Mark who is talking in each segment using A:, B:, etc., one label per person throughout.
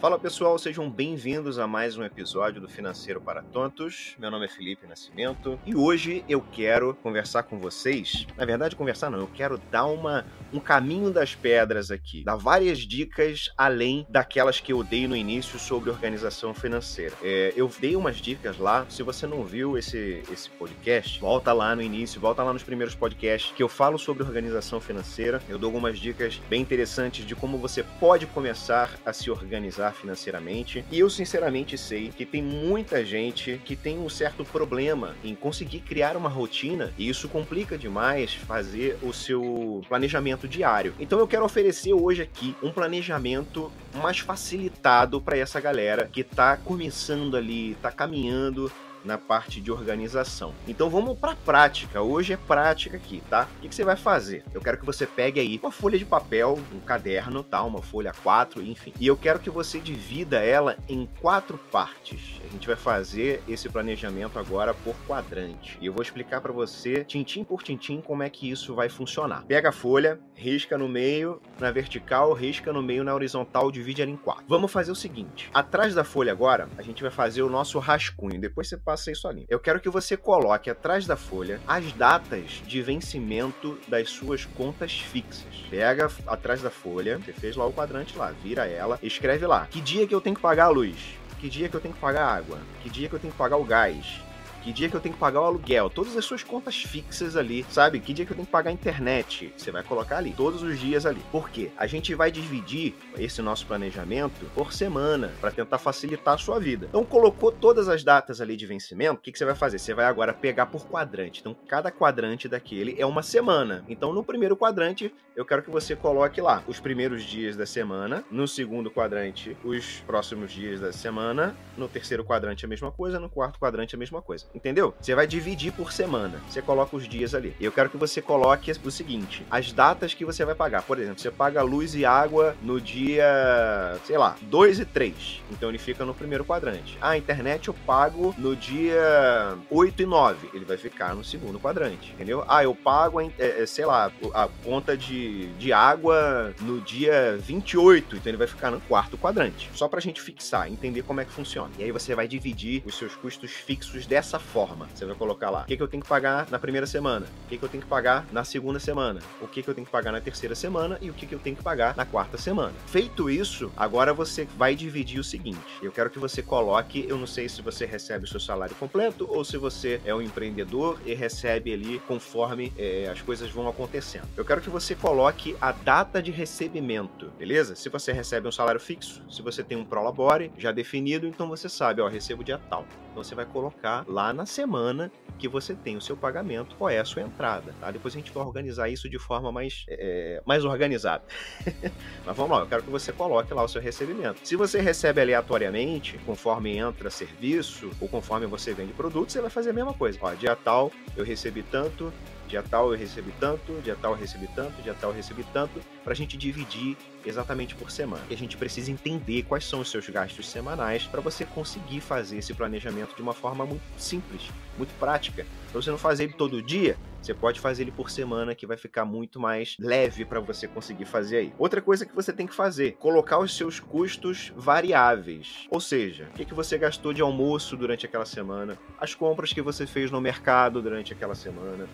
A: Fala pessoal, sejam bem-vindos a mais um episódio do Financeiro para Tontos. Meu nome é Felipe Nascimento e hoje eu quero conversar com vocês. Na verdade, conversar não, eu quero dar uma, um caminho das pedras aqui, dar várias dicas além daquelas que eu dei no início sobre organização financeira. É, eu dei umas dicas lá. Se você não viu esse, esse podcast, volta lá no início, volta lá nos primeiros podcasts que eu falo sobre organização financeira. Eu dou algumas dicas bem interessantes de como você pode começar a se organizar financeiramente. E eu sinceramente sei que tem muita gente que tem um certo problema em conseguir criar uma rotina e isso complica demais fazer o seu planejamento diário. Então eu quero oferecer hoje aqui um planejamento mais facilitado para essa galera que está começando ali, está caminhando na parte de organização. Então vamos para prática. Hoje é prática aqui, tá? O que, que, você vai fazer? Eu quero que você pegue aí uma folha de papel, um caderno, tá? Uma folha 4, enfim. E eu quero que você divida ela em quatro partes. A gente vai fazer esse planejamento agora por quadrante. E eu vou explicar para você, tintim por tintim, como é que isso vai funcionar. Pega a folha, risca no meio, na vertical, risca no meio, na horizontal, divide ela em quatro. Vamos fazer o seguinte: atrás da folha agora, a gente vai fazer o nosso rascunho. Depois você passa isso ali. Eu quero que você coloque atrás da folha as datas de vencimento das suas contas fixas. Pega atrás da folha, você fez lá o quadrante lá, vira ela, escreve lá. Que dia que eu tenho que pagar a luz? Que dia que eu tenho que pagar a água? Que dia que eu tenho que pagar o gás? Que dia que eu tenho que pagar o aluguel, todas as suas contas fixas ali, sabe? Que dia que eu tenho que pagar a internet, você vai colocar ali, todos os dias ali. Por quê? A gente vai dividir esse nosso planejamento por semana, para tentar facilitar a sua vida. Então, colocou todas as datas ali de vencimento, o que, que você vai fazer? Você vai agora pegar por quadrante. Então, cada quadrante daquele é uma semana. Então, no primeiro quadrante, eu quero que você coloque lá os primeiros dias da semana, no segundo quadrante, os próximos dias da semana, no terceiro quadrante, a mesma coisa, no quarto quadrante, a mesma coisa entendeu? Você vai dividir por semana. Você coloca os dias ali. Eu quero que você coloque o seguinte: as datas que você vai pagar. Por exemplo, você paga luz e água no dia, sei lá, 2 e 3. Então ele fica no primeiro quadrante. Ah, a internet eu pago no dia 8 e 9. Ele vai ficar no segundo quadrante, entendeu? Ah, eu pago, é, é, sei lá, a conta de, de água no dia 28. Então ele vai ficar no quarto quadrante. Só pra gente fixar, entender como é que funciona. E aí você vai dividir os seus custos fixos dessa forma. Você vai colocar lá o que, que eu tenho que pagar na primeira semana, o que, que eu tenho que pagar na segunda semana, o que, que eu tenho que pagar na terceira semana e o que, que eu tenho que pagar na quarta semana. Feito isso, agora você vai dividir o seguinte: eu quero que você coloque, eu não sei se você recebe o seu salário completo ou se você é um empreendedor e recebe ali conforme é, as coisas vão acontecendo. Eu quero que você coloque a data de recebimento, beleza? Se você recebe um salário fixo, se você tem um prolabore já definido, então você sabe, ó, recebo dia tal. Então você vai colocar lá na semana que você tem o seu pagamento, qual é a sua entrada, tá? Depois a gente vai organizar isso de forma mais, é, mais organizada. Mas vamos lá, eu quero que você coloque lá o seu recebimento. Se você recebe aleatoriamente, conforme entra serviço ou conforme você vende produto, você vai fazer a mesma coisa. Ó, dia tal eu recebi tanto, dia tal eu recebi tanto, dia tal eu recebi tanto, dia tal eu recebi tanto, para a gente dividir exatamente por semana. E a gente precisa entender quais são os seus gastos semanais para você conseguir fazer esse planejamento de uma forma muito simples, muito prática. Para você não fazer ele todo dia, você pode fazer ele por semana, que vai ficar muito mais leve para você conseguir fazer aí. Outra coisa que você tem que fazer, colocar os seus custos variáveis. Ou seja, o que, que você gastou de almoço durante aquela semana, as compras que você fez no mercado durante aquela semana,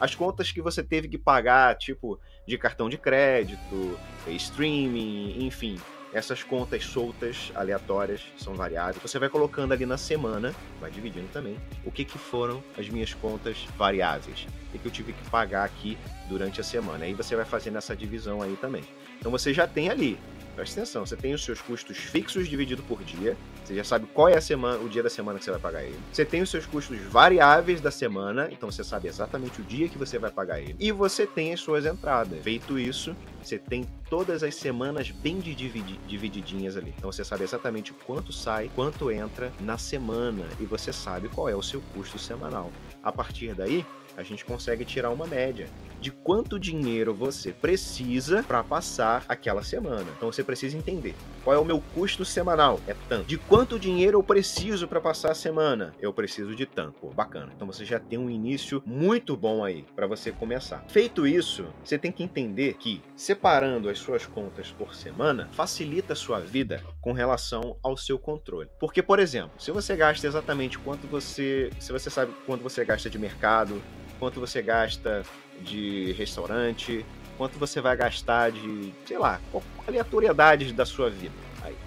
A: as contas que você teve que pagar, tipo de cartão de crédito, streaming, enfim, essas contas soltas, aleatórias, são variáveis. Você vai colocando ali na semana, vai dividindo também, o que, que foram as minhas contas variáveis, o que, eu tive que pagar aqui durante a semana. Aí você vai fazendo essa divisão aí também. Então você já tem ali Presta atenção, você tem os seus custos fixos dividido por dia, você já sabe qual é a semana, o dia da semana que você vai pagar ele. Você tem os seus custos variáveis da semana, então você sabe exatamente o dia que você vai pagar ele. E você tem as suas entradas. Feito isso, você tem todas as semanas bem divididinhas ali. Então você sabe exatamente quanto sai, quanto entra na semana e você sabe qual é o seu custo semanal. A partir daí, a gente consegue tirar uma média. De quanto dinheiro você precisa para passar aquela semana. Então você precisa entender qual é o meu custo semanal? É tanto. De quanto dinheiro eu preciso para passar a semana? Eu preciso de tanto. Pô, bacana. Então você já tem um início muito bom aí para você começar. Feito isso, você tem que entender que separando as suas contas por semana facilita a sua vida com relação ao seu controle. Porque, por exemplo, se você gasta exatamente quanto você, se você sabe quanto você gasta de mercado, quanto você gasta de restaurante, quanto você vai gastar de, sei lá, aleatoriedades da sua vida.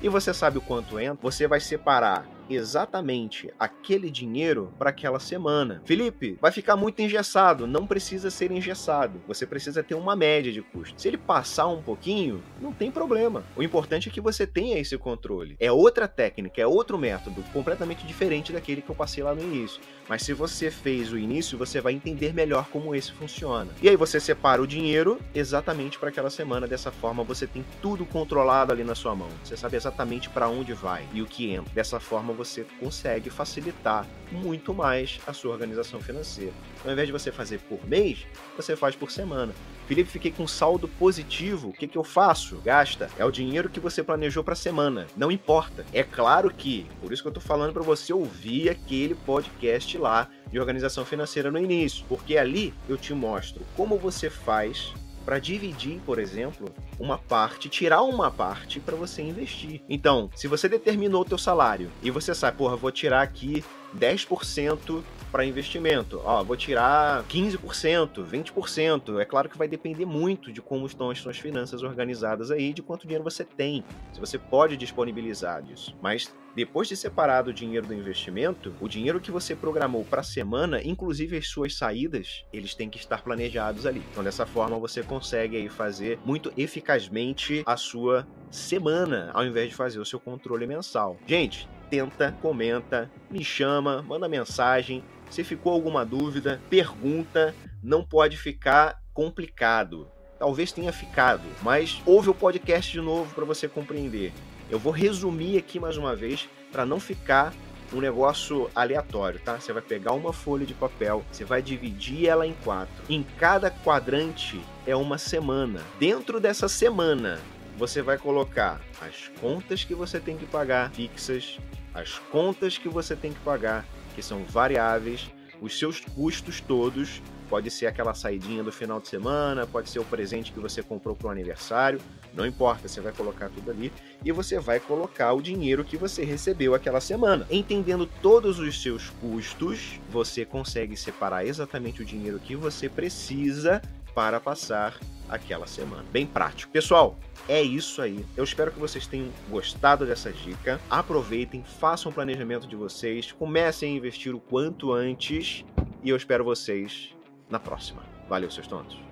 A: E você sabe o quanto entra, você vai separar exatamente aquele dinheiro para aquela semana. Felipe, vai ficar muito engessado. Não precisa ser engessado. Você precisa ter uma média de custo. Se ele passar um pouquinho, não tem problema. O importante é que você tenha esse controle. É outra técnica, é outro método, completamente diferente daquele que eu passei lá no início. Mas se você fez o início, você vai entender melhor como esse funciona. E aí você separa o dinheiro exatamente para aquela semana. Dessa forma, você tem tudo controlado ali na sua mão. Você sabe exatamente para onde vai e o que entra. Dessa forma, você consegue facilitar muito mais a sua organização financeira. Ao invés de você fazer por mês, você faz por semana. Felipe, fiquei com saldo positivo. O que, que eu faço? Gasta. É o dinheiro que você planejou para a semana. Não importa. É claro que, por isso que eu tô falando para você ouvir aquele podcast lá de organização financeira no início, porque ali eu te mostro como você faz para dividir, por exemplo, uma parte, tirar uma parte para você investir. Então, se você determinou o teu salário e você sabe, porra, vou tirar aqui 10% para investimento. Ó, vou tirar 15%, 20%. É claro que vai depender muito de como estão as suas finanças organizadas aí, de quanto dinheiro você tem, se você pode disponibilizar disso. Mas depois de separar o dinheiro do investimento, o dinheiro que você programou para a semana, inclusive as suas saídas, eles têm que estar planejados ali. Então dessa forma você consegue aí fazer muito eficazmente a sua semana, ao invés de fazer o seu controle mensal. Gente, tenta, comenta, me chama, manda mensagem, se ficou alguma dúvida, pergunta, não pode ficar complicado. Talvez tenha ficado, mas ouve o podcast de novo para você compreender. Eu vou resumir aqui mais uma vez para não ficar um negócio aleatório, tá? Você vai pegar uma folha de papel, você vai dividir ela em quatro. Em cada quadrante é uma semana. Dentro dessa semana, você vai colocar as contas que você tem que pagar fixas, as contas que você tem que pagar que são variáveis, os seus custos todos. Pode ser aquela saidinha do final de semana, pode ser o presente que você comprou para o aniversário, não importa, você vai colocar tudo ali e você vai colocar o dinheiro que você recebeu aquela semana. Entendendo todos os seus custos, você consegue separar exatamente o dinheiro que você precisa para passar aquela semana. Bem prático. Pessoal, é isso aí. Eu espero que vocês tenham gostado dessa dica. Aproveitem, façam o planejamento de vocês, comecem a investir o quanto antes e eu espero vocês na próxima. Valeu, seus tontos.